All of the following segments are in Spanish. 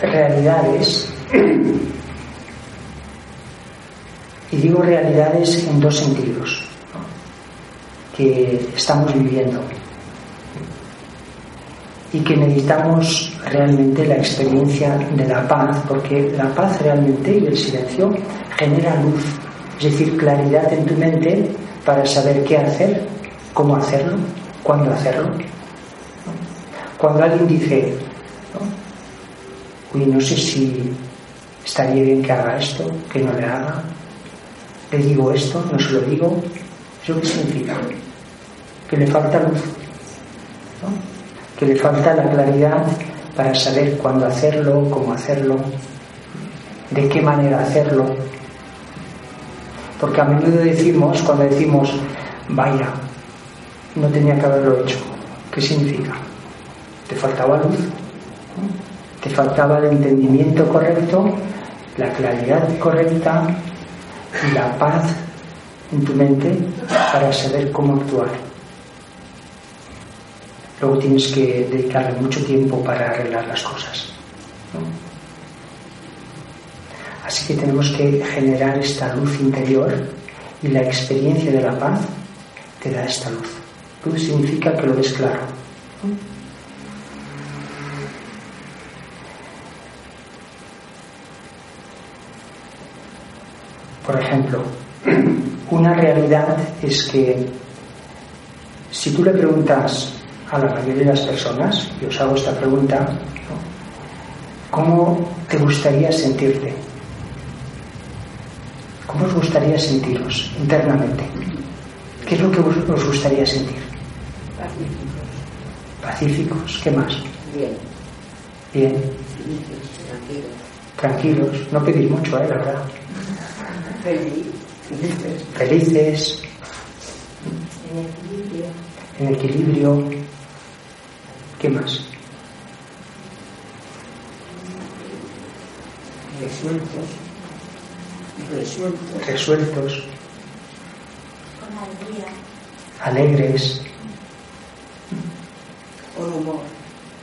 realidades, y digo realidades en dos sentidos, que estamos viviendo y que necesitamos realmente la experiencia de la paz, porque la paz realmente y el silencio genera luz, es decir, claridad en tu mente para saber qué hacer, cómo hacerlo, cuándo hacerlo. Cuando alguien dice, uy, no sé si estaría bien que haga esto, que no le haga, le digo esto, no se lo digo, ¿eso qué significa? Que le falta luz, que le falta la claridad para saber cuándo hacerlo, cómo hacerlo, de qué manera hacerlo. Porque a menudo decimos, cuando decimos, vaya, no tenía que haberlo hecho, ¿qué significa? ¿Te faltaba luz? Te faltaba el entendimiento correcto, la claridad correcta y la paz en tu mente para saber cómo actuar. Luego tienes que dedicarle mucho tiempo para arreglar las cosas. Así que tenemos que generar esta luz interior y la experiencia de la paz te da esta luz. Luz significa que lo ves claro. Por ejemplo, una realidad es que si tú le preguntas a la mayoría de las personas, y os hago esta pregunta, ¿cómo te gustaría sentirte? ¿Cómo os gustaría sentiros internamente? ¿Qué es lo que os gustaría sentir? Pacíficos. Pacíficos, ¿qué más? Bien. Bien, Tranquilos. tranquilos, no pedís mucho, ¿eh? la verdad. Feliz. Felices. Felices, En equilibrio. en equilibrio, ¿qué más? Resueltos. Resueltos. Resueltos, con alegría, alegres, Con humor.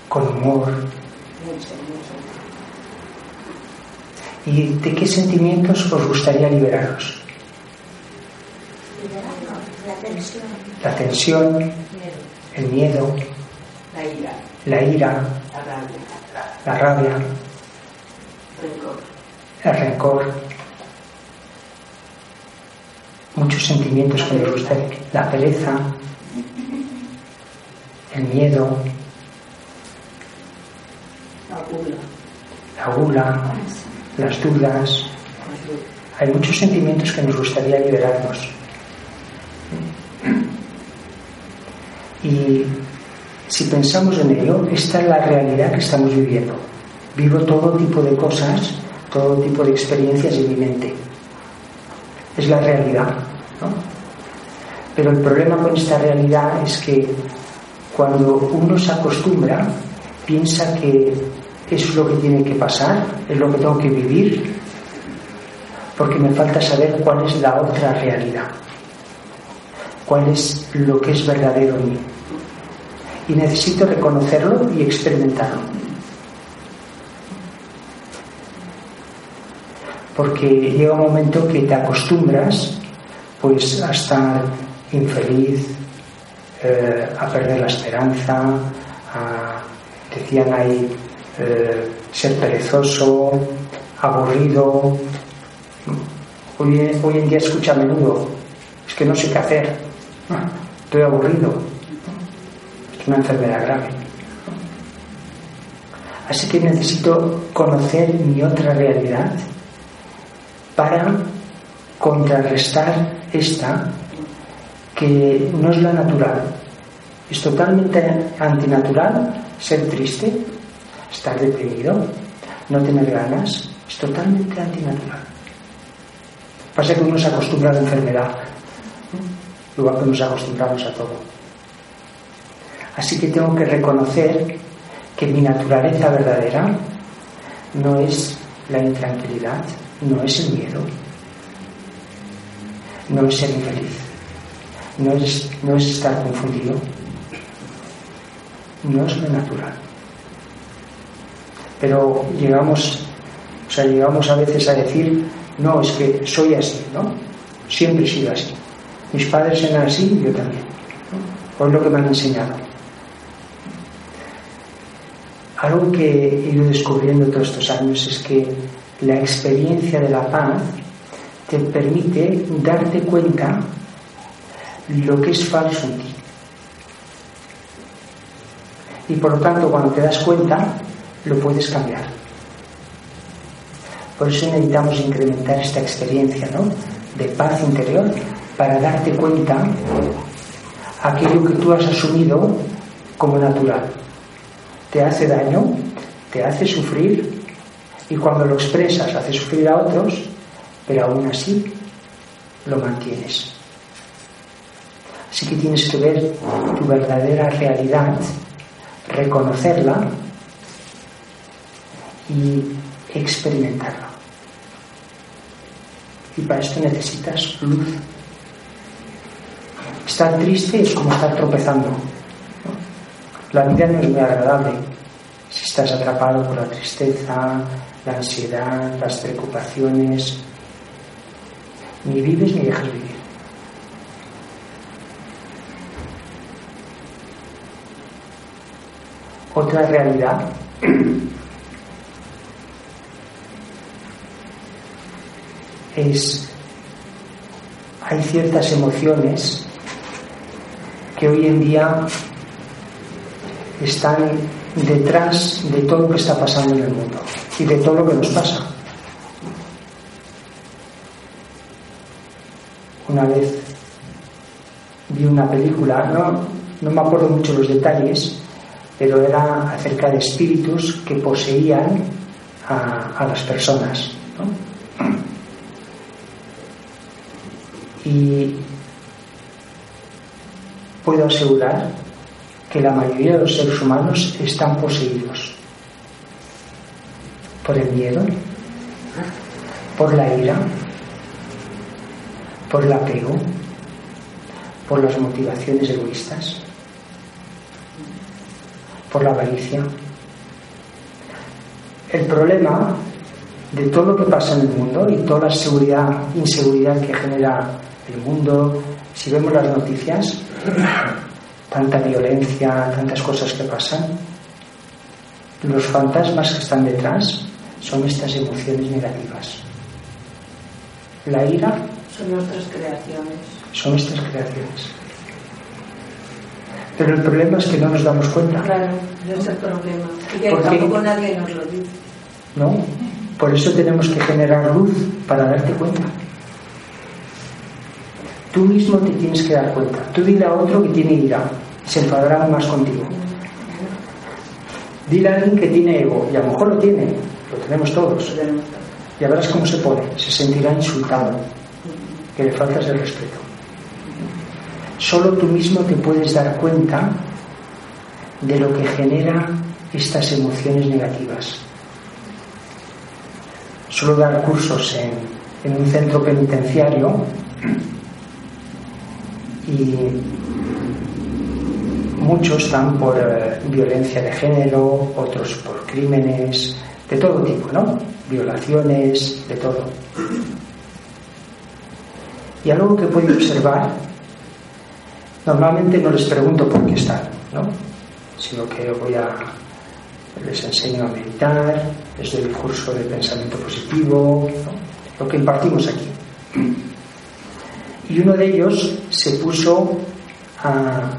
con humor. Mucho, mucho. ¿Y de qué sentimientos os gustaría liberaros? liberarnos, la tensión, La tensión, Miedo. el miedo, La ira. la ira, La rabia. la rabia, Rencor. el rencor. Muchos sentimientos que nos gustaría. La pereza, el miedo, La gula. la gula, las dudas. Hay muchos sentimientos que nos gustaría liberarnos. Y si pensamos en ello, esta es la realidad que estamos viviendo. Vivo todo tipo de cosas, todo tipo de experiencias en mi mente. Es la realidad. ¿no? Pero el problema con esta realidad es que cuando uno se acostumbra, piensa que eso es lo que tiene que pasar, es lo que tengo que vivir, porque me falta saber cuál es la otra realidad, cuál es lo que es verdadero en mí. Y necesito reconocerlo y experimentarlo. porque llega un momento que te acostumbras pues a estar infeliz, eh, a perder la esperanza, a, decían ahí, ser perezoso, aburrido. Hoy, hoy en día escucha a menudo, es que no sé qué hacer, estoy aburrido, es una enfermedad grave. Así que necesito conocer mi otra realidad para contrarrestar esta que no es la natural. Es totalmente antinatural ser triste, estar deprimido, no tener ganas. Es totalmente antinatural. Pasa que uno se acostumbra a la enfermedad, igual que nos acostumbramos a todo. Así que tengo que reconocer que mi naturaleza verdadera no es la intranquilidad, no es el miedo, no es ser infeliz, no es, no es estar confundido, no es lo natural. Pero llegamos, o sea, llegamos a veces a decir, no, es que soy así, ¿no? Siempre he sido así. Mis padres eran así yo también. ¿no? Es lo que me han enseñado. Algo que he ido descubriendo todos estos años es que la experiencia de la paz te permite darte cuenta lo que es falso en ti. Y por lo tanto, cuando te das cuenta, lo puedes cambiar. Por eso necesitamos incrementar esta experiencia ¿no? de paz interior para darte cuenta aquello que tú has asumido como natural. Te hace daño, te hace sufrir y cuando lo expresas hace sufrir a otros, pero aún así lo mantienes. Así que tienes que ver tu verdadera realidad, reconocerla y experimentarla. Y para esto necesitas luz. Estar triste es como estar tropezando. La vida no es muy agradable si estás atrapado por la tristeza, la ansiedad, las preocupaciones. Ni vives ni dejas vivir. Otra realidad es, hay ciertas emociones que hoy en día están detrás de todo lo que está pasando en el mundo y de todo lo que nos pasa. Una vez vi una película, no, no me acuerdo mucho los detalles, pero era acerca de espíritus que poseían a, a las personas. ¿no? Y puedo asegurar que la mayoría de los seres humanos están poseídos por el miedo, por la ira, por el apego, por las motivaciones egoístas, por la avaricia. El problema de todo lo que pasa en el mundo y toda la seguridad, inseguridad que genera el mundo, si vemos las noticias, tanta violencia, tantas cosas que pasan, los fantasmas que están detrás son estas emociones negativas. La ira son nuestras creaciones. Son nuestras creaciones. Pero el problema es que no nos damos cuenta. Claro, ese es el problema. Y que tampoco nadie nos lo dice. ¿No? Por eso tenemos que generar luz para darte cuenta. Tú mismo te tienes que dar cuenta. Tú dile a otro que tiene ira y se enfadará más contigo. Dile a alguien que tiene ego y a lo mejor lo tiene, lo tenemos todos. Ya verás cómo se pone. Se sentirá insultado, que le faltas el respeto. Solo tú mismo te puedes dar cuenta de lo que genera estas emociones negativas. Solo dar cursos en, en un centro penitenciario y muchos están por eh, violencia de género, otros por crímenes de todo tipo, ¿no? violaciones, de todo. Y algo que puedo observar, normalmente no les pregunto por qué están, ¿no? sino que voy a, les enseño a meditar, les doy el curso de pensamiento positivo, lo que impartimos aquí. Y uno de ellos se puso a,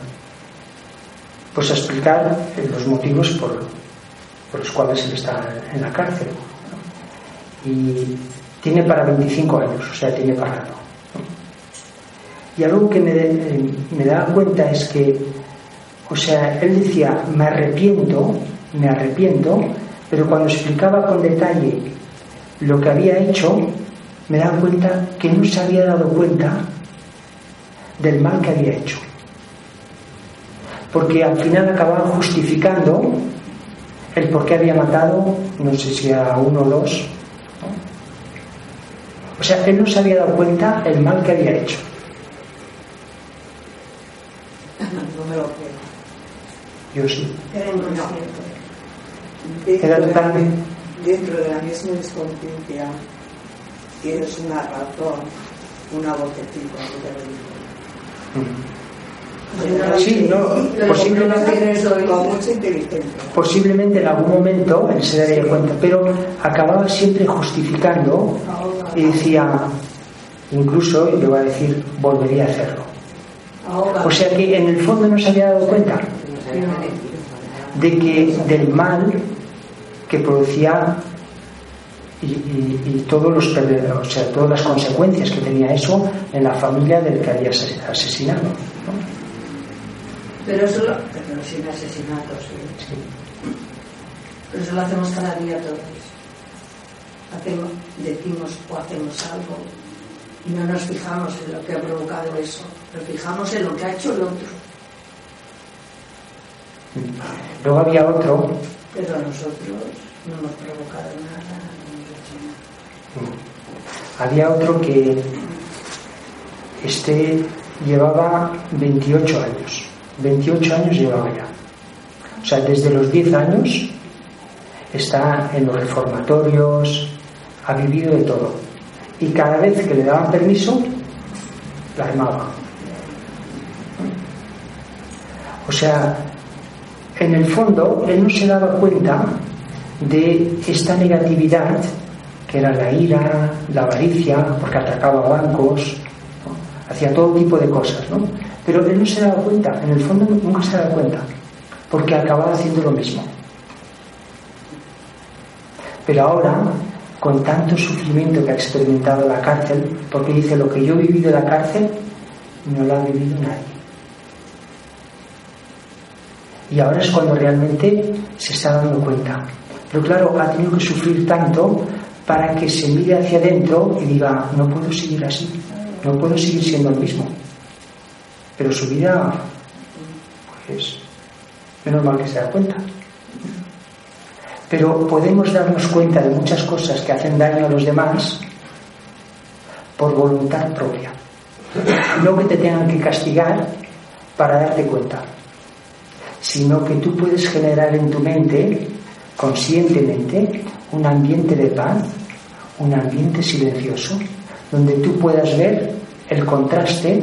pues a explicar los motivos por, los cuales él está en la cárcel. Y tiene para 25 años, o sea, tiene parado. Y algo que me, me da cuenta es que, o sea, él decía, me arrepiento, me arrepiento, pero cuando explicaba con detalle lo que había hecho, me da cuenta que no se había dado cuenta del mal que había hecho. Porque al final acababa justificando el por qué había matado, no sé si a uno o dos. O sea, él no se había dado cuenta el mal que había hecho. No me lo creo. Yo sí. Era inconsciente. Era totalmente. dentro de la misma inconsciencia tienes una razón, una vocecita que te lo. Sí, no, posiblemente, posiblemente en algún momento él se daría cuenta, pero acababa siempre justificando y decía, incluso, y le voy a decir, volvería a hacerlo. O sea que en el fondo no se había dado cuenta de que del mal que producía y, y- y todos los o sea, todas las consecuencias que tenía eso en la familia del que había ases- asesinado. ¿no? Pero eso lo, pero sin asesinatos, ¿sí? Sí. Pero eso lo hacemos cada día todos. Hacemos, decimos o hacemos algo y no nos fijamos en lo que ha provocado eso. Nos fijamos en lo que ha hecho el otro. Luego había otro, Pero nosotros no hemos provocado nada, no hemos hecho nada. Había otro que este llevaba 28 años. 28 años llevaba ya. O sea, desde los 10 años está en los reformatorios, ha vivido de todo. Y cada vez que le daban permiso, la armaba. O sea, en el fondo, él no se daba cuenta de esta negatividad que era la ira, la avaricia, porque atacaba bancos, hacía todo tipo de cosas, ¿no? Pero él no se daba cuenta, en el fondo nunca se daba cuenta, porque acababa haciendo lo mismo. Pero ahora, con tanto sufrimiento que ha experimentado en la cárcel, porque dice lo que yo he vivido en la cárcel, no lo ha vivido nadie. Y ahora es cuando realmente se está dando cuenta. Pero claro, ha tenido que sufrir tanto para que se mire hacia adentro y diga, no puedo seguir así, no puedo seguir siendo el mismo. Pero su vida, pues, menos mal que se da cuenta. Pero podemos darnos cuenta de muchas cosas que hacen daño a los demás por voluntad propia. No que te tengan que castigar para darte cuenta, sino que tú puedes generar en tu mente, conscientemente, un ambiente de paz, un ambiente silencioso, donde tú puedas ver el contraste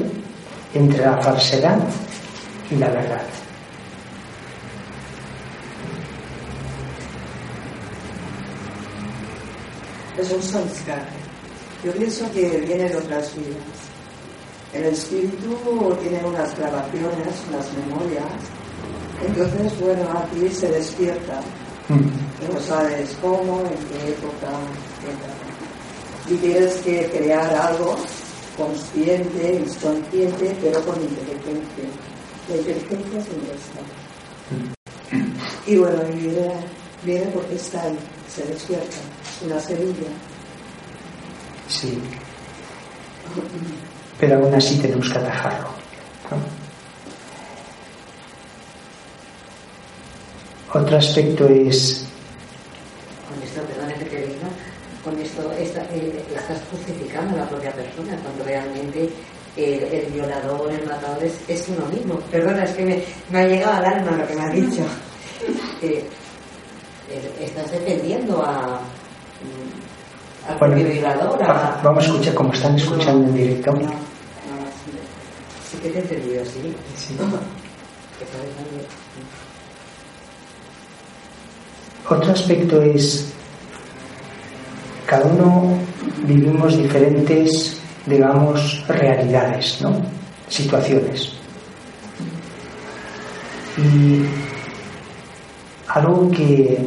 entre la falsedad y la verdad. Es un samskara. Yo pienso que viene de otras vidas. El espíritu tiene unas grabaciones, unas memorias. Entonces, bueno, aquí se despierta. Mm. Y no sabes cómo, en qué época, etc. Y tienes que crear algo consciente, inconsciente, pero con inteligencia. La inteligencia es universal. Y bueno, y viene, viene porque está ahí, se despierta. Es una semilla. Sí. Pero aún así tenemos que atajarlo. ¿no? Otro aspecto es, Con esto, perdóname que te diga, con esto esta- eh, estás justificando a la propia persona cuando realmente el, el violador, el matador es, es uno mismo. Perdona, es que me, me ha llegado al alma lo que me has dicho. Eh, eh, estás defendiendo a, mm, al Bueno, propio violador. a- Vamos a escuchar como están escuchando en directo. No, no, sí que te he entendido. Sí. Sabes algo. Otro aspecto es, cada uno vivimos diferentes, digamos, realidades, ¿no? Situaciones. Y algo que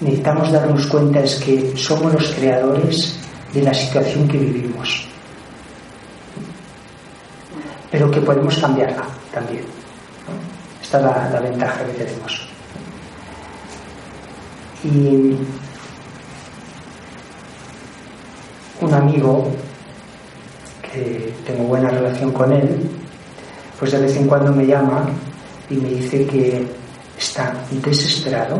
necesitamos darnos cuenta es que somos los creadores de la situación que vivimos. Pero que podemos cambiarla también. Esta es la, la ventaja que tenemos. Y un amigo, que tengo buena relación con él, pues de vez en cuando me llama y me dice que está desesperado,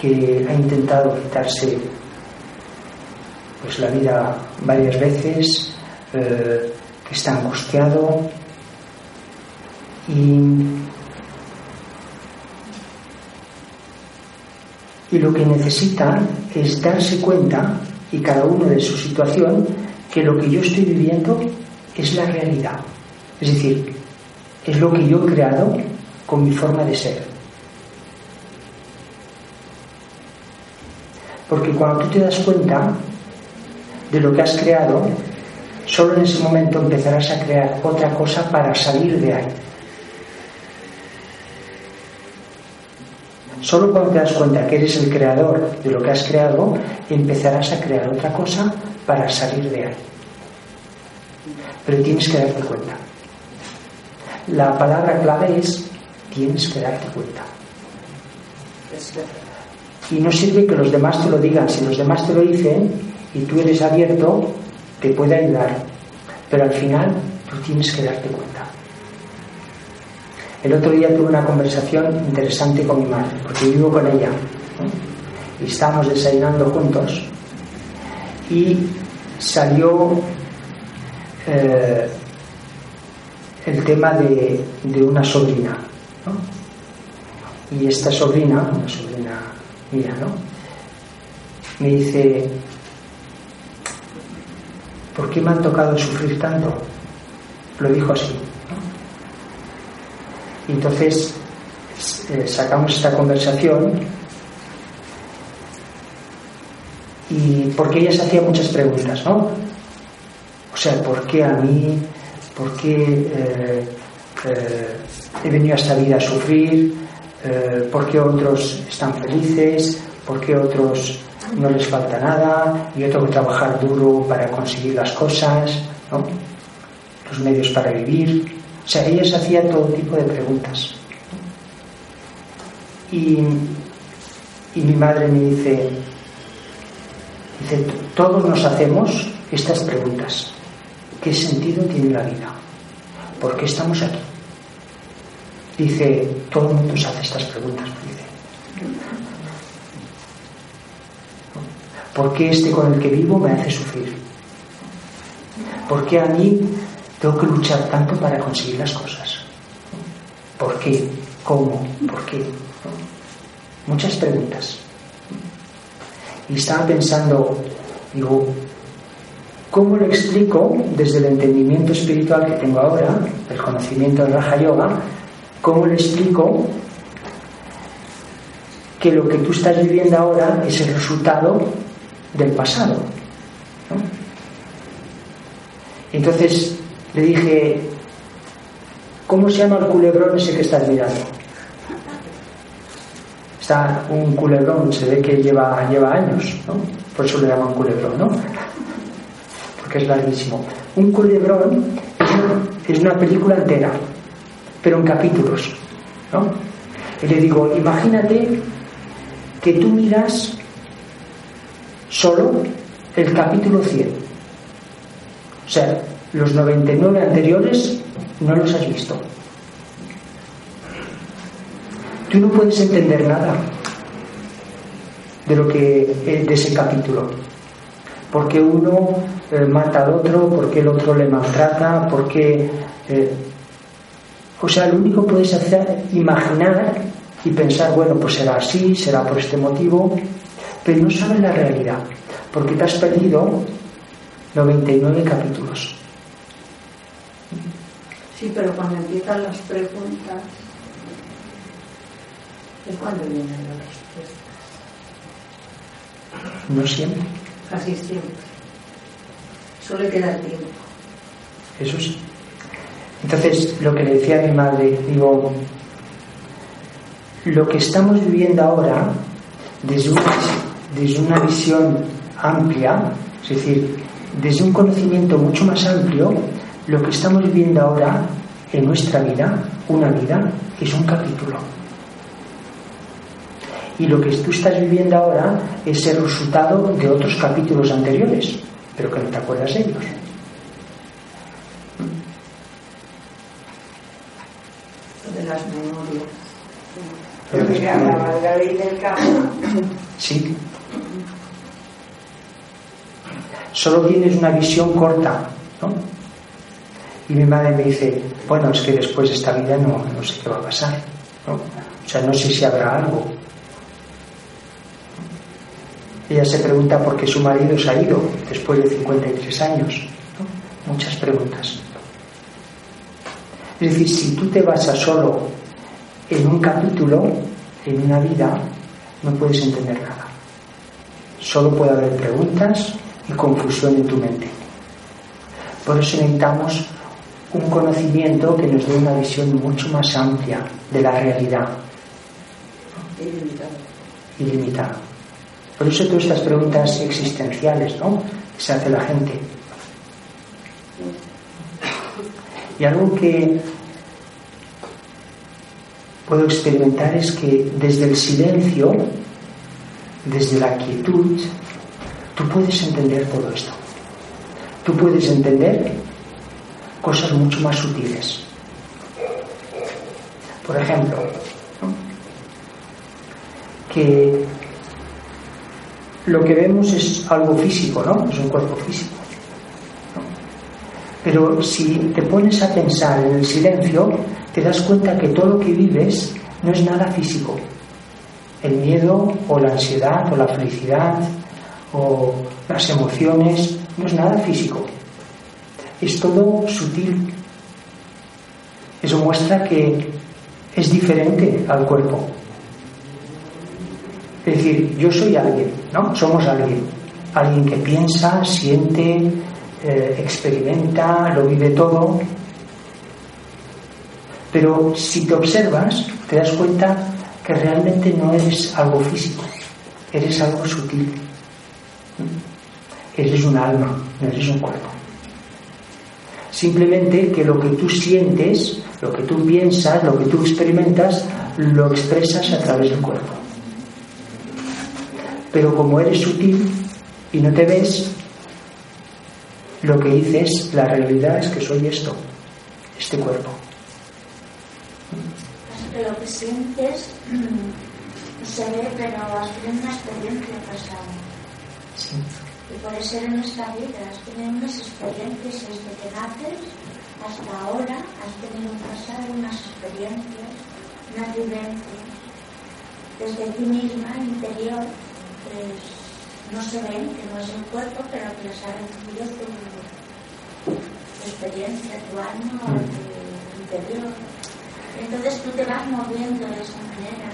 que ha intentado quitarse pues la vida varias veces, eh, que está angustiado y y lo que necesita es darse cuenta, y cada uno de su situación, que lo que yo estoy viviendo es la realidad. Es decir, es lo que yo he creado con mi forma de ser. Porque cuando tú te das cuenta de lo que has creado, solo en ese momento empezarás a crear otra cosa para salir de ahí. Solo cuando te das cuenta que eres el creador de lo que has creado, empezarás a crear otra cosa para salir de ahí. Pero tienes que darte cuenta. La palabra clave es tienes que darte cuenta. Y no sirve que los demás te lo digan. Si los demás te lo dicen y tú eres abierto, te puede ayudar. Pero al final tú tienes que darte cuenta. El otro día tuve una conversación interesante con mi madre, porque vivo con ella. Y estábamos desayunando juntos. Y salió eh, el tema de, de una sobrina. ¿no? Y esta sobrina, una sobrina mía, ¿no? Me dice, ¿por qué me han tocado sufrir tanto? Lo dijo así. Y entonces eh, sacamos esta conversación y porque ella se hacía muchas preguntas, ¿no? O sea, ¿por qué a mí? ¿Por qué eh, eh, he venido a esta vida a sufrir? ¿Por qué otros están felices? ¿Por qué otros no les falta nada? Yo tengo que trabajar duro para conseguir las cosas, ¿no? Los medios para vivir. O sea, ella se hacía todo tipo de preguntas. Y, y mi madre me dice, dice, todos nos hacemos estas preguntas. ¿Qué sentido tiene la vida? ¿Por qué estamos aquí? Dice, todo el mundo se hace estas preguntas. Dice. ¿Por qué este con el que vivo me hace sufrir? ¿Por qué a mí tengo que luchar tanto para conseguir las cosas? ¿Por qué? ¿Cómo? ¿Por qué? Muchas preguntas. Y estaba pensando, digo, ¿cómo le explico desde el entendimiento espiritual que tengo ahora, el conocimiento del Raja Yoga, cómo le explico que lo que tú estás viviendo ahora es el resultado del pasado? Entonces le dije, ¿cómo se llama el culebrón ese que estás mirando? Está un culebrón, se ve que lleva, lleva años, ¿no? Por eso le llaman culebrón, ¿no? Porque es larguísimo. Un culebrón es una, película entera, pero en capítulos, ¿no? Y le digo, imagínate que tú miras solo el capítulo 100. O sea, los 99 anteriores no los has visto. Tú no puedes entender nada de lo que de ese capítulo. Porque uno eh, mata al otro, porque el otro le maltrata, porque eh, o sea, lo único que puedes hacer imaginar y pensar, bueno, pues será así, será por este motivo, pero no sabes la realidad. porque te has perdido 99 capítulos. Sí, pero cuando empiezan las preguntas es cuando vienen las respuestas. No siempre. Casi siempre. Suele quedar tiempo. Eso sí. Entonces, lo que le decía a mi madre, digo, lo que estamos viviendo ahora, desde una, desde una visión amplia, es decir, desde un conocimiento mucho más amplio, lo que estamos viviendo ahora en nuestra vida, una vida, es un capítulo. Y lo que tú estás viviendo ahora es el resultado de otros capítulos anteriores, pero que no te acuerdas de ellos. Lo de las memorias. La Margarita del Sí. Solo tienes una visión corta. Y mi madre me dice, bueno, es que después de esta vida no, no sé qué va a pasar, ¿no? O sea, no sé si habrá algo. Ella se pregunta por qué su marido se ha ido después de 53 años. ¿no? Muchas preguntas. Es decir, si tú te basas solo en un capítulo, en una vida, no puedes entender nada. Solo puede haber preguntas y confusión en tu mente. Por eso necesitamos un conocimiento que nos dé una visión mucho más amplia de la realidad, ilimitado. ilimitada. Por eso todas estas preguntas existenciales, ¿no? Que se hace la gente. Y algo que puedo experimentar es que desde el silencio, desde la quietud, tú puedes entender todo esto. Tú puedes entender cosas mucho más sutiles. Por ejemplo, que lo que vemos es algo físico, ¿no? Es un cuerpo físico. Pero si te pones a pensar en el silencio, te das cuenta que todo lo que vives no es nada físico. El miedo o la ansiedad o la felicidad o las emociones no es nada físico. Es todo sutil. Eso muestra que es diferente al cuerpo. Es decir, yo soy alguien, ¿no? Somos alguien. Alguien que piensa, siente, eh, experimenta, lo vive todo. Pero si te observas, te das cuenta que realmente no eres algo físico, eres algo sutil. Eres un alma, no eres un cuerpo. Simplemente que lo que tú sientes, lo que tú piensas, lo que tú experimentas, lo expresas a través del cuerpo. Pero como eres sutil y no te ves, lo que dices, la realidad es que soy esto, este cuerpo. Lo que sientes se ve, pero has tenido una experiencia pasada. Sí. Y puede ser en esta vida, has tenido unas experiencias desde que naces hasta ahora, has tenido un pasado, unas experiencias, unas vivencias. Desde ti misma, interior, pues no se ven, que no es el cuerpo, pero que las ha recibido tu, tu experiencia, tu alma o tu interior. Entonces tú te vas moviendo de esa manera,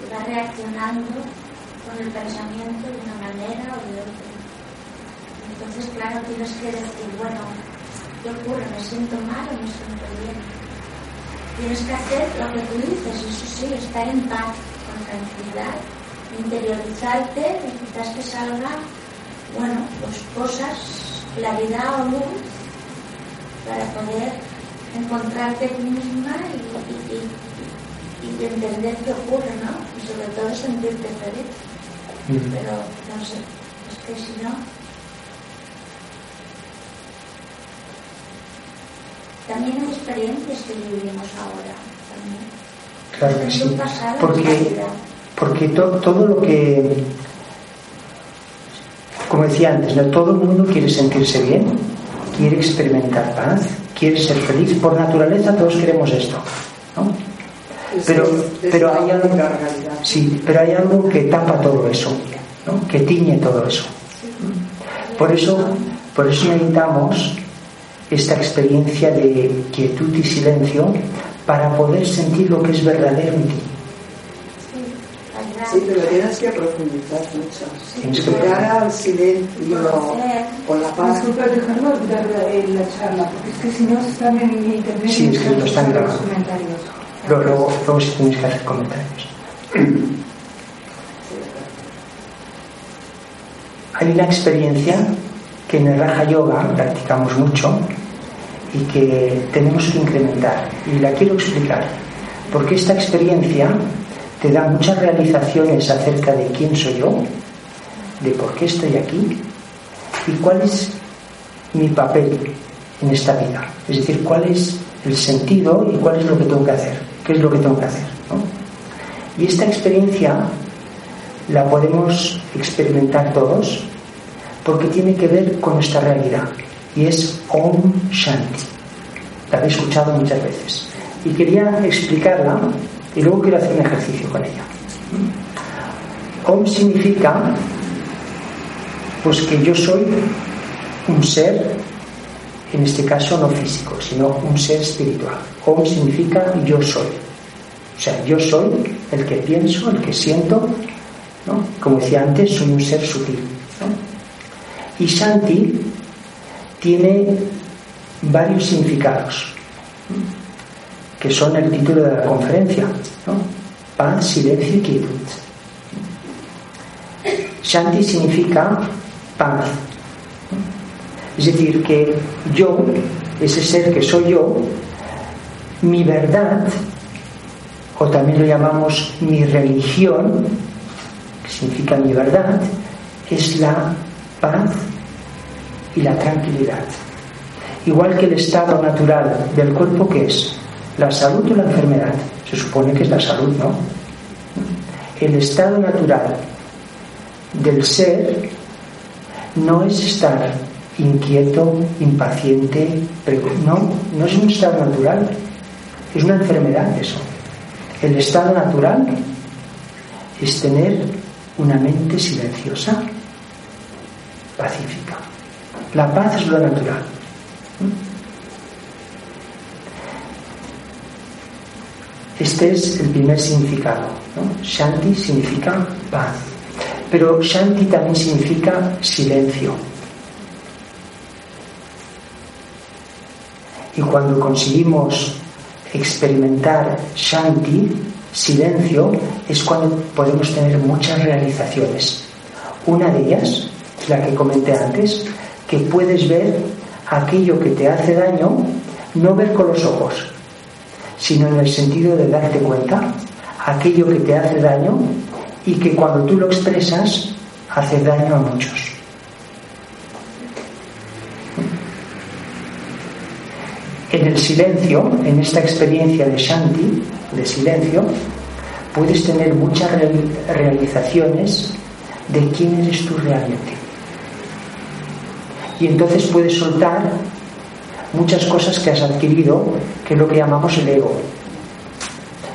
y vas reaccionando con el pensamiento de una manera o de otra. Entonces, claro, tienes que decir, bueno, ¿qué ocurre? ¿Me siento mal o me siento bien? Tienes que hacer lo que tú dices, eso sí, estar en paz, con tranquilidad, interiorizarte, necesitas que salga, bueno, pues cosas, claridad o luz, para poder encontrarte a ti misma y, y, y- y entender qué ocurre, ¿no? Y sobre todo sentirte feliz. Mm. Pero, no sé, es que si no... También hay experiencias que vivimos ahora. También. Claro que sí. Porque, porque to- todo lo que, como decía antes, ¿no? todo el mundo quiere sentirse bien, quiere experimentar paz, quiere ser feliz. Por naturaleza todos queremos esto. ¿no? Pero, pero hay algo, sí, pero hay algo que tapa todo eso, ¿no? que tiñe todo eso. Por eso, por eso necesitamos esta experiencia de quietud y silencio para poder sentir lo que es verdadero en ti. Sí, pero tienes que profundizar mucho. Sí. Llegar al silencio con la paz. Disculpa, dejarlo dar la charla, porque es que si no están en internet. Sí, es que lo están grabando. Luego, luego si tienes que hacer comentarios. Hay una experiencia que en el Raja Yoga practicamos mucho y que tenemos que incrementar. Y la quiero explicar, porque esta experiencia te da muchas realizaciones acerca de quién soy yo, de por qué estoy aquí y cuál es mi papel en esta vida. Es decir, cuál es el sentido y cuál es lo que tengo que hacer, qué es lo que tengo que hacer. Y esta experiencia la podemos experimentar todos porque tiene que ver con nuestra realidad y es Om Shanti. La habéis escuchado muchas veces. Y quería explicarla y luego quiero hacer un ejercicio con ella. Om significa pues que yo soy un ser, en este caso no físico, sino un ser espiritual. Om significa yo soy. O sea, yo soy el que pienso, el que siento, ¿no? como decía antes, soy un ser sutil. Y Shanti tiene varios significados, que son el título de la conferencia, paz, silencio y quietud. Shanti significa paz. Es decir, que yo, ese ser que soy yo, mi verdad, o también lo llamamos mi religión, que significa mi verdad, es la paz y la tranquilidad. Igual que el estado natural del cuerpo que es la salud o la enfermedad. Se supone que es la salud, ¿no? El estado natural del ser no es estar inquieto, impaciente, no, no es un estado natural, es una enfermedad eso. El estado natural es tener una mente silenciosa, pacífica. La paz es lo natural. Este es el primer significado. Shanti significa paz. Pero Shanti también significa silencio. Y cuando conseguimos experimentar Shanti, silencio, es cuando podemos tener muchas realizaciones. Una de ellas la que comenté antes, que puedes ver aquello que te hace daño, no ver con los ojos, sino en el sentido de darte cuenta aquello que te hace daño y que cuando tú lo expresas hace daño a muchos. En el silencio, en esta experiencia de Shanti, de silencio, puedes tener muchas realizaciones de quién eres tú realmente y entonces puedes soltar muchas cosas que has adquirido, que es lo que llamamos el ego.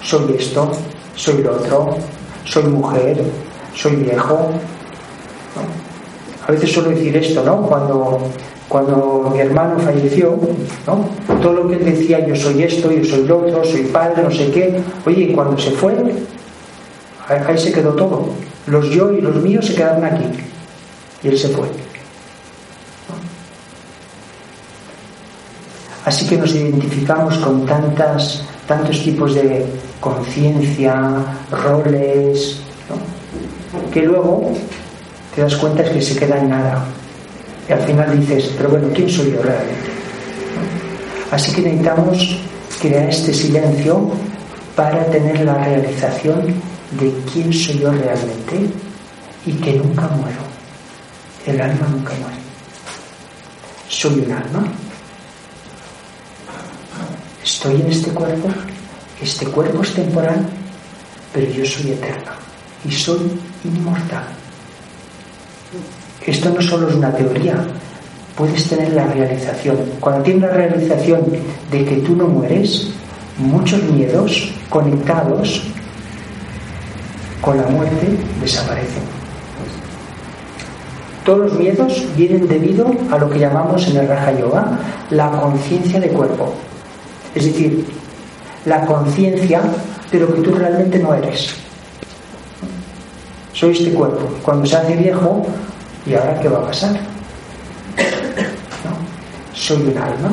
Soy esto, soy lo otro, soy mujer, soy viejo. A veces suelo decir esto, ¿no? Cuando, cuando mi hermano falleció, ¿no? Todo lo que él decía, yo soy esto, yo soy lo otro, soy padre, no sé qué. Oye, cuando se fue, ahí se quedó todo. Los yo y los míos se quedaron aquí. Y él se fue. Así que nos identificamos con tantas, tantos tipos de conciencia, roles, que luego te das cuenta que se queda en nada. Y al final dices, pero bueno, ¿quién soy yo realmente? Así que necesitamos crear este silencio para tener la realización de quién soy yo realmente y que nunca muero. El alma nunca muere. Soy un alma Estoy en este cuerpo, este cuerpo es temporal, pero yo soy eterno y soy inmortal. Esto no solo es una teoría, puedes tener la realización. Cuando tienes la realización de que tú no mueres, muchos miedos conectados con la muerte desaparecen. Todos los miedos vienen debido a lo que llamamos en el Raja Yoga la conciencia de cuerpo. Es decir, la conciencia de lo que tú realmente no eres. Soy este cuerpo. Cuando se hace viejo, ¿y ahora qué va a pasar? Soy un alma.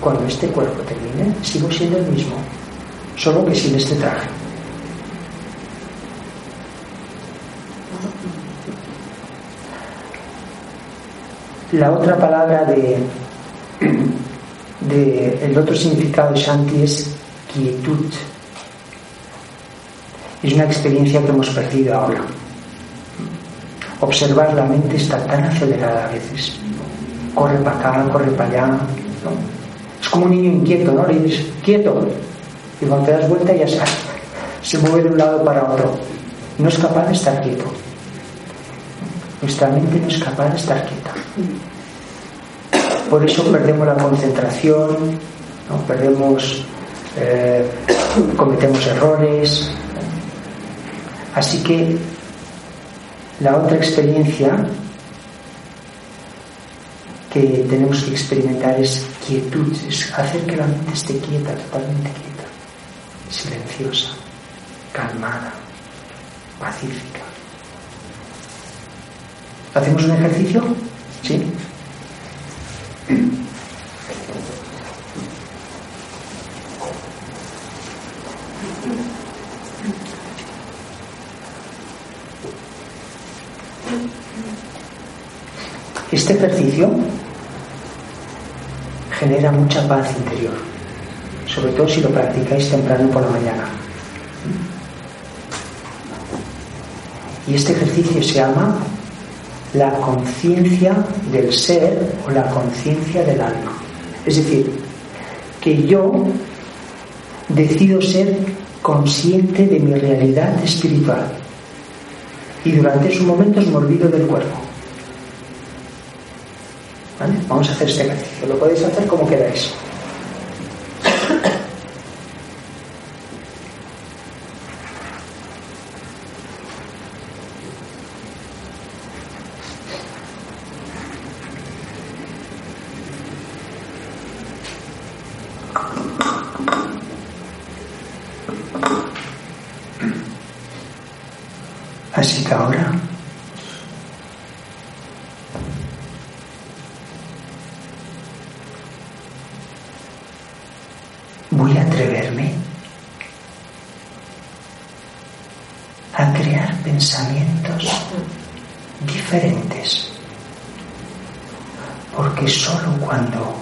Cuando este cuerpo termine, sigo siendo el mismo, solo que sin este traje. La otra palabra de, el otro significado de Shanti es quietud. Es una experiencia que hemos perdido ahora. Observar la mente está tan acelerada a veces. Corre para acá, corre para allá. Es como un niño inquieto, ¿no? Le dices, quieto. Y cuando te das vuelta ya se, se mueve de un lado para otro. No es capaz de estar quieto. Nuestra mente no es capaz de estar quieta. Por eso perdemos la concentración, perdemos, eh, cometemos errores. Así que la otra experiencia que tenemos que experimentar es quietud, es hacer que la mente esté quieta, totalmente quieta, silenciosa, calmada, pacífica. ¿Hacemos un ejercicio? ¿Sí? Este ejercicio genera mucha paz interior, sobre todo si lo practicáis temprano por la mañana. Y este ejercicio se llama la conciencia del ser o la conciencia del alma. Es decir, que yo decido ser consciente de mi realidad espiritual y durante esos momentos me olvido del cuerpo. Vamos a hacer este ejercicio. Lo podéis hacer como queráis. Así que ahora voy a atreverme a crear pensamientos diferentes. Porque solo cuando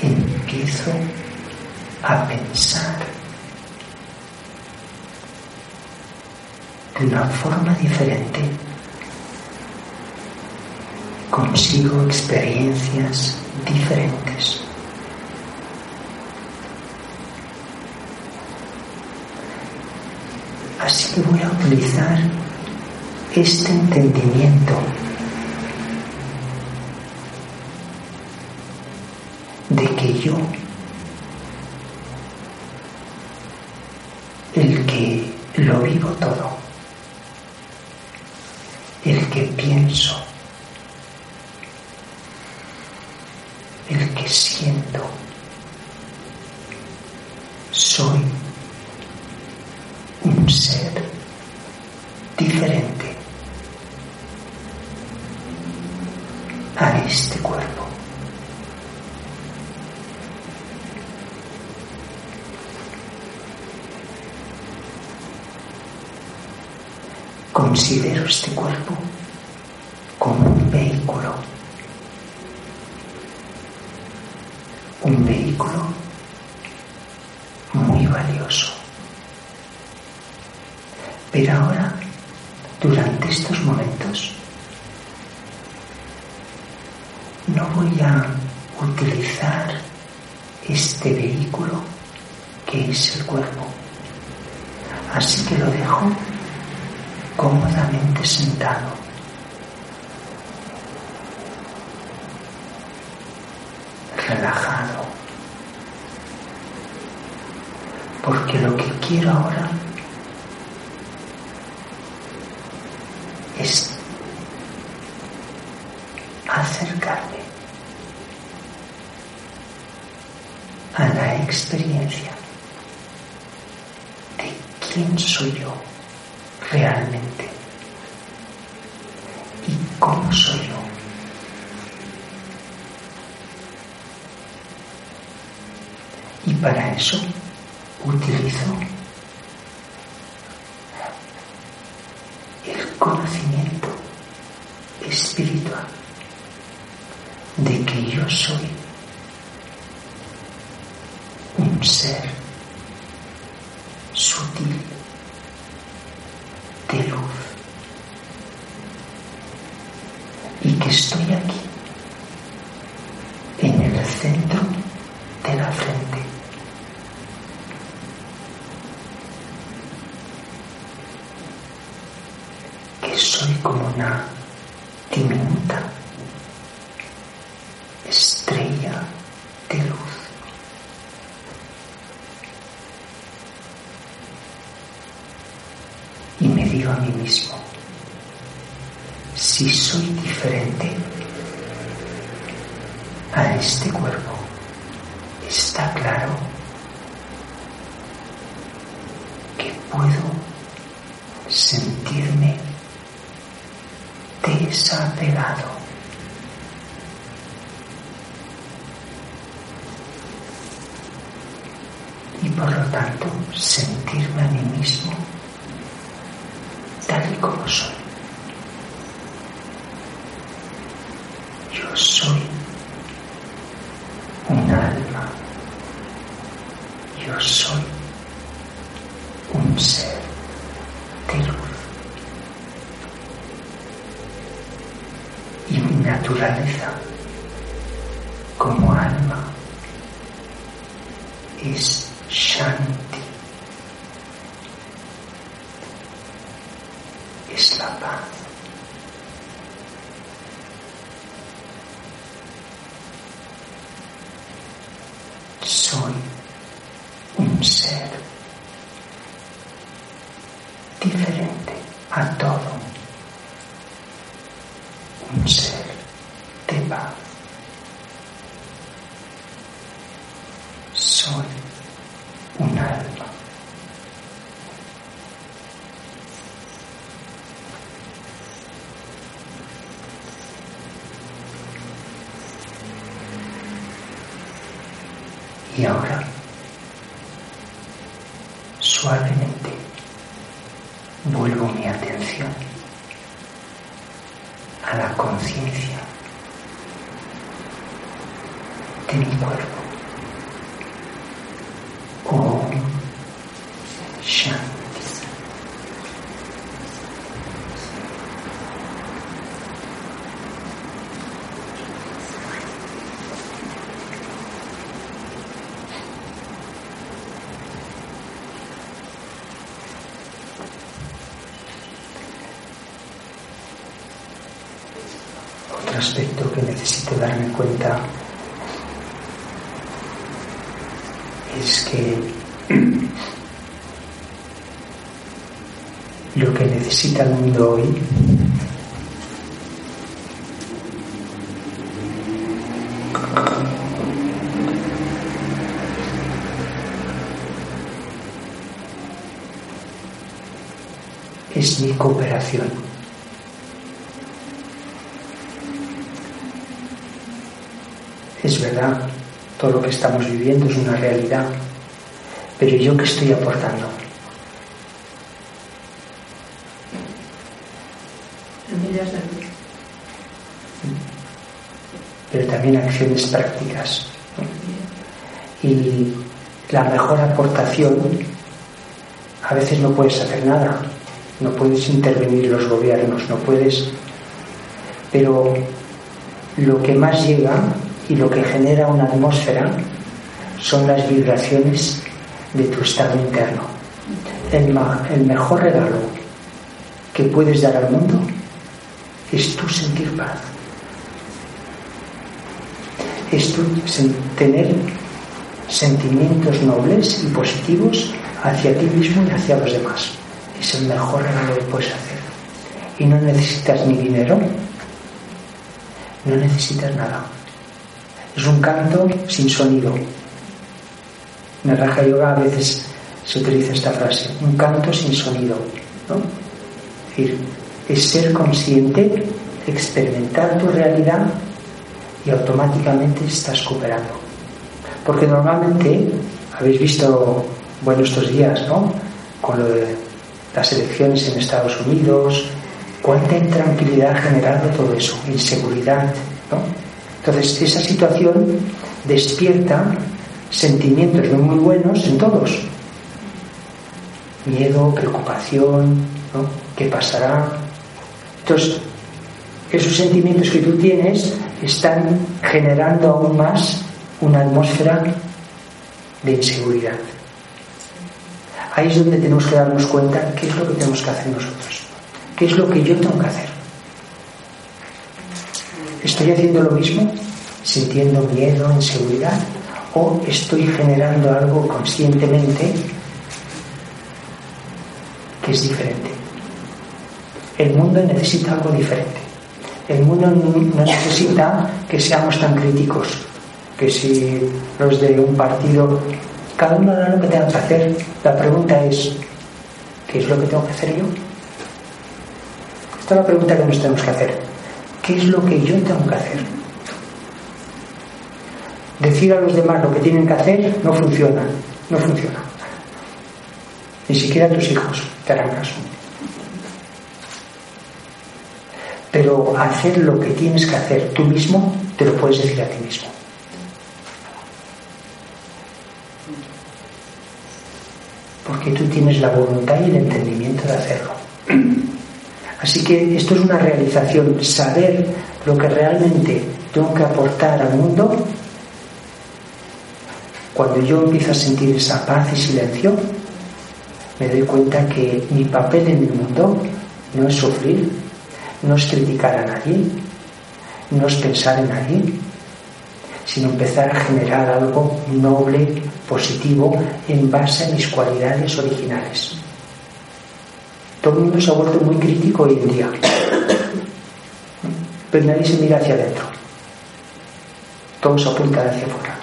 empiezo a pensar de una forma diferente, consigo experiencias diferentes. Así que voy a utilizar este entendimiento de que yo, el que lo vivo todo, es acercarme a la experiencia de quién soy yo realmente y cómo soy yo. Y para eso como soy. Yo soy un alma. Yo soy un ser de luz. Y mi naturaleza como alma es Shanti. Es la paz. Soy un ser diferente a todo. Un ser de paz. Soy un alma. Y ahora, suavemente, vuelvo mi atención a la conciencia de mi cuerpo. Om Shanti. Otro aspecto que necesito darme cuenta es que lo que necesita el mundo hoy es mi cooperación. Es verdad, todo lo que estamos viviendo es una realidad, pero yo qué estoy aportando? Semillas de luz. pero también acciones prácticas. Y la mejor aportación, a veces no puedes hacer nada, no puedes intervenir los gobiernos, no puedes, pero lo que más llega y lo que genera una atmósfera son las vibraciones de tu estado interno. El, mejor regalo que puedes dar al mundo es tu sentir paz. Es tu tener sentimientos nobles y positivos hacia ti mismo y hacia los demás. Es el mejor regalo que puedes hacer. Y no necesitas ni dinero, No necesitas nada. Es un canto sin sonido. En el Raja Yoga a veces se utiliza esta frase, un canto sin sonido. ¿no? Es decir, es ser consciente, experimentar tu realidad y automáticamente estás cooperando. Porque normalmente, habéis visto, bueno, estos días, ¿no? Con las elecciones en Estados Unidos, cuánta intranquilidad ha generado todo eso, inseguridad, ¿no? Entonces, esa situación despierta sentimientos no muy buenos en todos. Miedo, preocupación, ¿no? ¿Qué pasará? Entonces, esos sentimientos que tú tienes están generando aún más una atmósfera de inseguridad. Ahí es donde tenemos que darnos cuenta qué es lo que tenemos que hacer nosotros, qué es lo que yo tengo que hacer. ¿Estoy haciendo lo mismo, sintiendo miedo, inseguridad? ¿O estoy generando algo conscientemente que es diferente? El mundo necesita algo diferente. El mundo no necesita que seamos tan críticos, que si los de un partido, cada uno hará lo que tenga que hacer. La pregunta es, ¿qué es lo que tengo que hacer yo? Esta es la pregunta que nos tenemos que hacer. ¿Qué es lo que yo tengo que hacer? Decir a los demás lo que tienen que hacer no funciona, no funciona. Ni siquiera tus hijos te harán caso. Pero hacer lo que tienes que hacer tú mismo, te lo puedes decir a ti mismo. Porque tú tienes la voluntad y el entendimiento de hacerlo. Así que esto es una realización, saber lo que realmente tengo que aportar al mundo. Cuando yo empiezo a sentir esa paz y silencio, me doy cuenta que mi papel en el mundo no es sufrir, no es criticar a nadie, no es pensar en nadie, sino empezar a generar algo noble, positivo, en base a mis cualidades originales. Todo el mundo se ha vuelto muy crítico hoy en día, pero nadie se mira hacia adentro. Todos apuntan hacia afuera.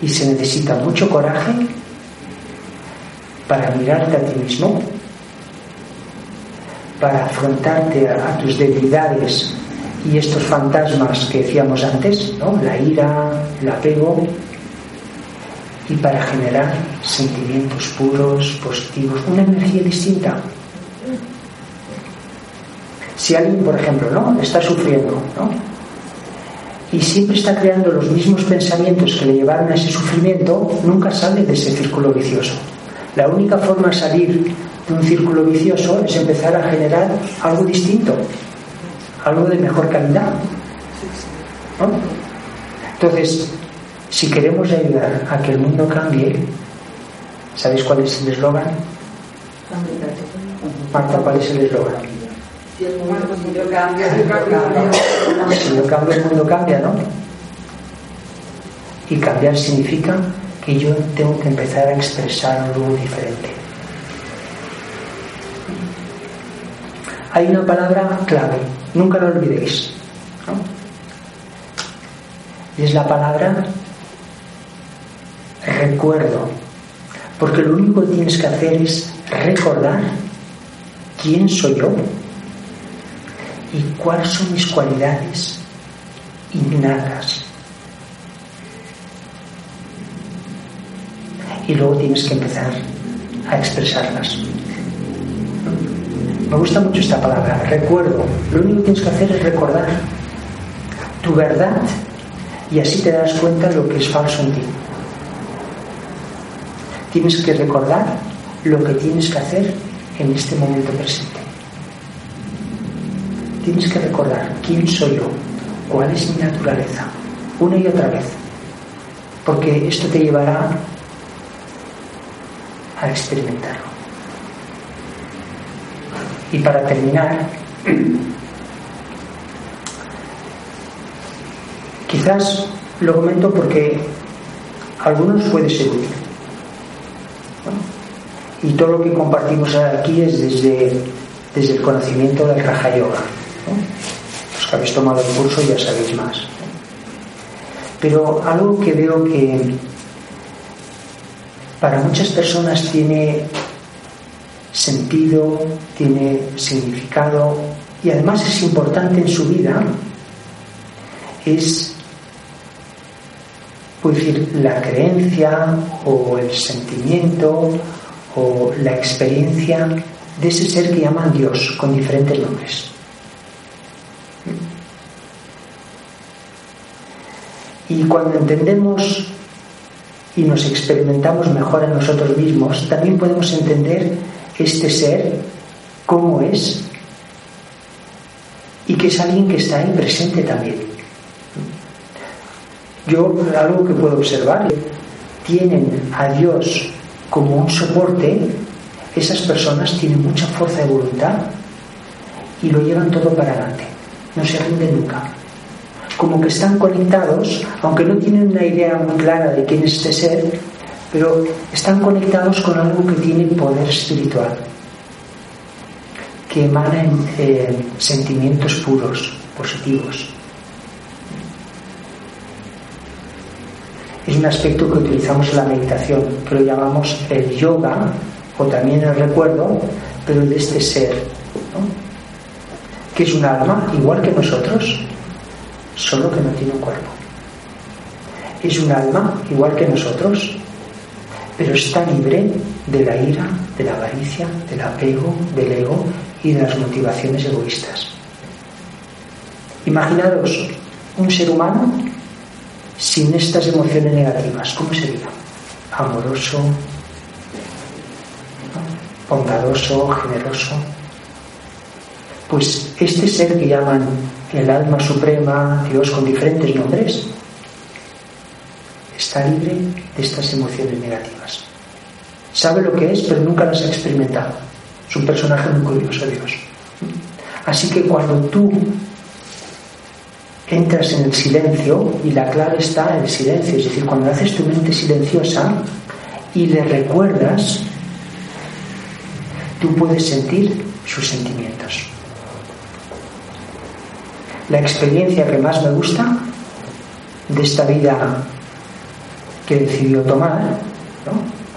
Y se necesita mucho coraje para mirarte a ti mismo para afrontarte a, tus debilidades y estos fantasmas que decíamos antes, ¿no? la ira, el apego, y para generar sentimientos puros, positivos, una energía distinta. Si alguien, por ejemplo, ¿no? está sufriendo, ¿no? y siempre está creando los mismos pensamientos que le llevaron a ese sufrimiento, nunca sale de ese círculo vicioso. La única forma de salir un círculo vicioso es empezar a generar algo distinto, algo de mejor calidad. Entonces, si queremos ayudar a que el mundo cambie, ¿sabéis cuál es el eslogan? Marta, ¿cuál es el eslogan? Si yo cambio, Si yo cambio, el mundo cambia, ¿no? Y cambiar significa que yo tengo que empezar a expresar algo diferente. hay una palabra clave, nunca lo olvidéis. Y es la palabra recuerdo. Porque lo único que tienes que hacer es recordar quién soy yo y cuáles son mis cualidades innatas. Y luego tienes que empezar a expresarlas. Me gusta mucho esta palabra, recuerdo. Lo único que tienes que hacer es recordar tu verdad y así te das cuenta de lo que es falso en ti. Tienes que recordar lo que tienes que hacer en este momento presente. Tienes que recordar quién soy yo, cuál es mi naturaleza, una y otra vez. Porque esto te llevará a experimentarlo. Y para terminar, quizás lo comento porque a algunos puede ser útil. Y todo lo que compartimos aquí es desde, desde el conocimiento del Raja Yoga. Los que habéis tomado el curso ya sabéis más. Pero algo que veo que para muchas personas tiene sentido, tiene significado y además es importante en su vida, es decir, la creencia o el sentimiento o la experiencia de ese ser que llaman Dios con diferentes nombres. Y cuando entendemos y nos experimentamos mejor a nosotros mismos, también podemos entender este ser, cómo es, y que es alguien que está ahí presente también. Yo algo que puedo observar, tienen a Dios como un soporte, esas personas tienen mucha fuerza de voluntad y lo llevan todo para adelante, no se rinden nunca. Como que están conectados, aunque no tienen una idea muy clara de quién es este ser, pero están conectados con algo que tiene poder espiritual, que emana en eh, sentimientos puros, positivos. Es un aspecto que utilizamos en la meditación, que lo llamamos el yoga o también el recuerdo, pero de este ser, que es un alma igual que nosotros, solo que no tiene un cuerpo. Es un alma igual que nosotros, pero está libre de la ira, de la avaricia, del apego, del ego y de las motivaciones egoístas. Imaginaros un ser humano sin estas emociones negativas, ¿cómo sería? Amoroso, bondadoso, generoso. Pues este ser que llaman el alma suprema, Dios con diferentes nombres, está libre de estas emociones negativas. Sabe lo que es, pero nunca las ha experimentado. Es un personaje muy curioso, Dios. Así que cuando tú entras en el silencio y la clave está en el silencio, es decir, cuando haces tu mente silenciosa y le recuerdas, tú puedes sentir sus sentimientos. La experiencia que más me gusta de esta vida que decidió tomar,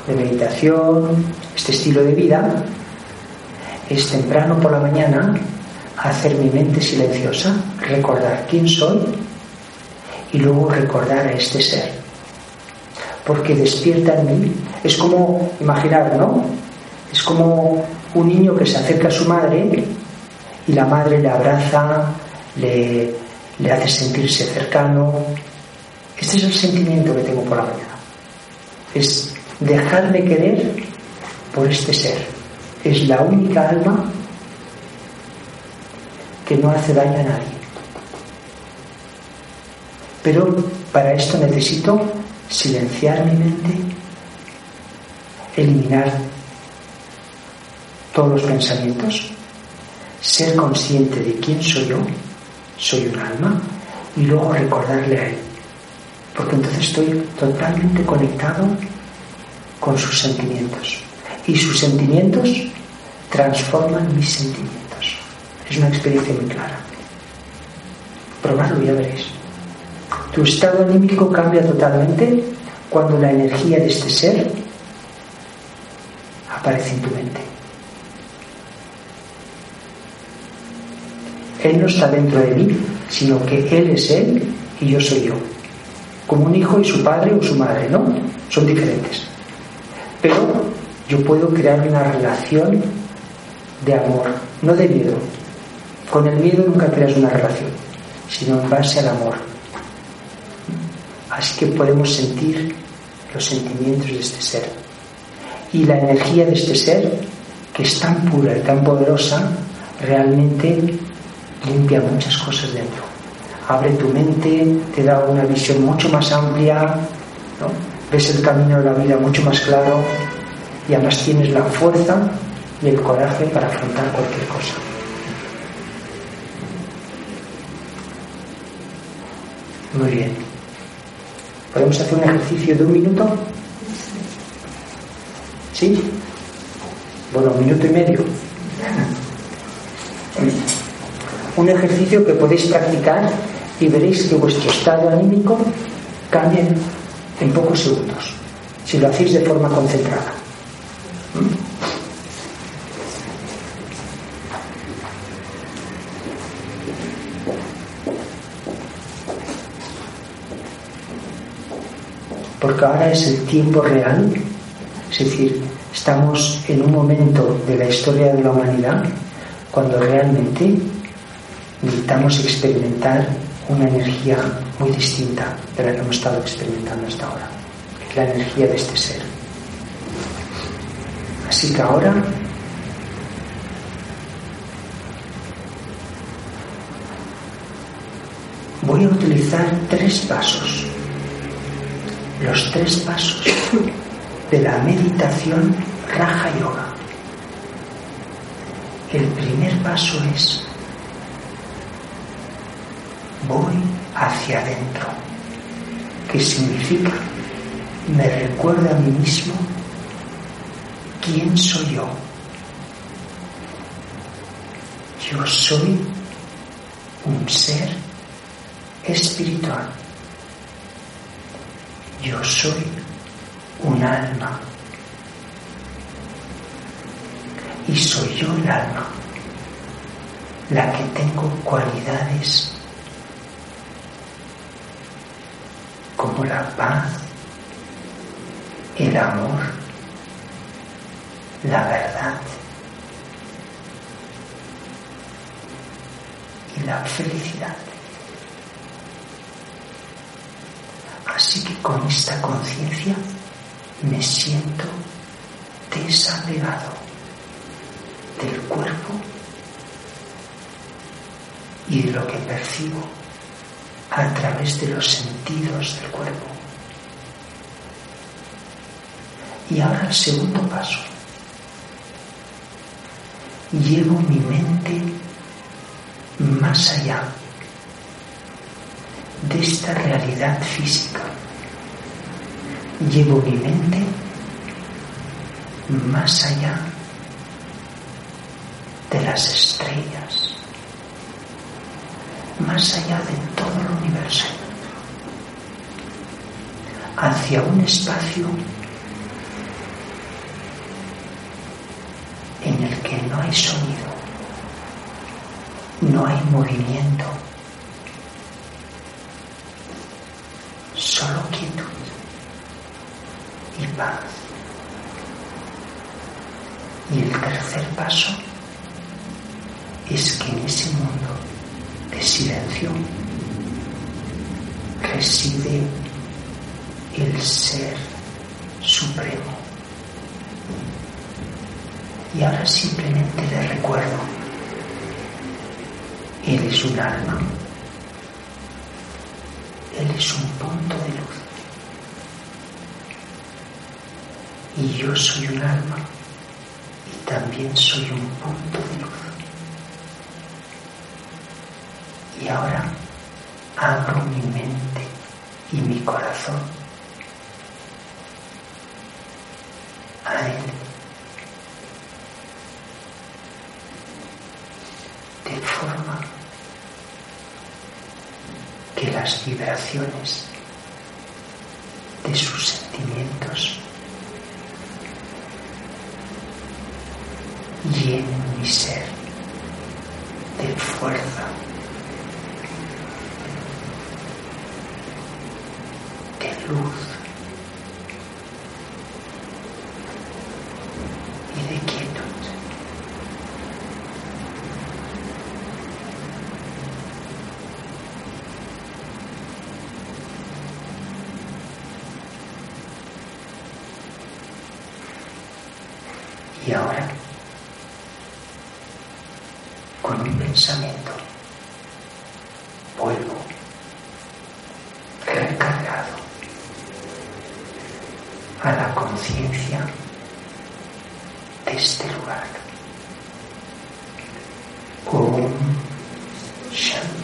de meditación, este estilo de vida, es temprano por la mañana hacer mi mente silenciosa, recordar quién soy y luego recordar a este ser. Porque despierta en mí, es como, imaginar, ¿no? Es como un niño que se acerca a su madre y la madre le abraza, le, le hace sentirse cercano. Este es el sentimiento que tengo por la mañana. Es dejarme querer por este ser. Es la única alma no hace daño a nadie. Pero para esto necesito silenciar mi mente, eliminar todos los pensamientos, ser consciente de quién soy yo, soy un alma, y luego recordarle a él. Porque entonces estoy totalmente conectado con sus sentimientos. Y sus sentimientos transforman mis sentimientos. Es una experiencia muy clara. Probadlo y ya veréis. Tu estado anímico cambia totalmente cuando la energía de este ser aparece en tu mente. Él no está dentro de mí, sino que Él es Él y yo soy yo. Como un hijo y su padre o su madre, ¿no? Son diferentes. Pero yo puedo crear una relación de amor, no de miedo, con el miedo nunca creas una relación, sino en base al amor. Así que podemos sentir los sentimientos de este ser. Y la energía de este ser, que es tan pura y tan poderosa, realmente limpia muchas cosas dentro. Abre tu mente, te da una visión mucho más amplia, ves el camino de la vida mucho más claro y además tienes la fuerza y el coraje para afrontar cualquier cosa. Muy bien. ¿Podemos hacer un ejercicio de un minuto? ¿Sí? Bueno, un minuto y medio. Un ejercicio que podéis practicar y veréis que vuestro estado anímico cambia en pocos segundos, si lo hacéis de forma concentrada. ¿Mm? Ahora es el tiempo real, es decir, estamos en un momento de la historia de la humanidad cuando realmente necesitamos experimentar una energía muy distinta de la que hemos estado experimentando hasta ahora, la energía de este ser. Así que ahora voy a utilizar tres pasos los tres pasos de la meditación Raja Yoga. El primer paso es voy hacia adentro, que significa me recuerda a mí mismo quién soy yo. Yo soy un ser espiritual yo soy un alma. Y soy yo el alma, la que tengo cualidades como la paz, el amor, la verdad y la felicidad. Así que con esta conciencia me siento desapegado del cuerpo y de lo que percibo a través de los sentidos del cuerpo. Y ahora el segundo paso. Llevo mi mente más allá de esta realidad física. Llevo mi mente más allá de las estrellas, más allá de todo el universo, hacia un espacio en el que no hay sonido, no hay movimiento, solo quietud y paz. Y el tercer es que en ese mundo de silencio reside el ser supremo. Y ahora simplemente le recuerdo, Él es un alma él es un punto de luz. Y yo soy un alma soy un punto de luz. Y ahora abro mi mente y mi corazón a Él. De forma que las vibraciones de sus sentimientos llenen mi ser de fuerza, de luz. Y ahora, con mi pensamiento, vuelvo recargado a la conciencia de este lugar. Om Shanti.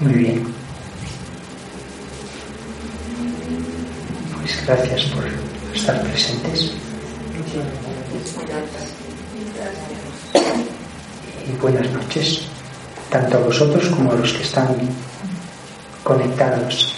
Muy bien. Pues gracias por estar presentes. Y buenas noches, tanto a vosotros como a los que están conectados.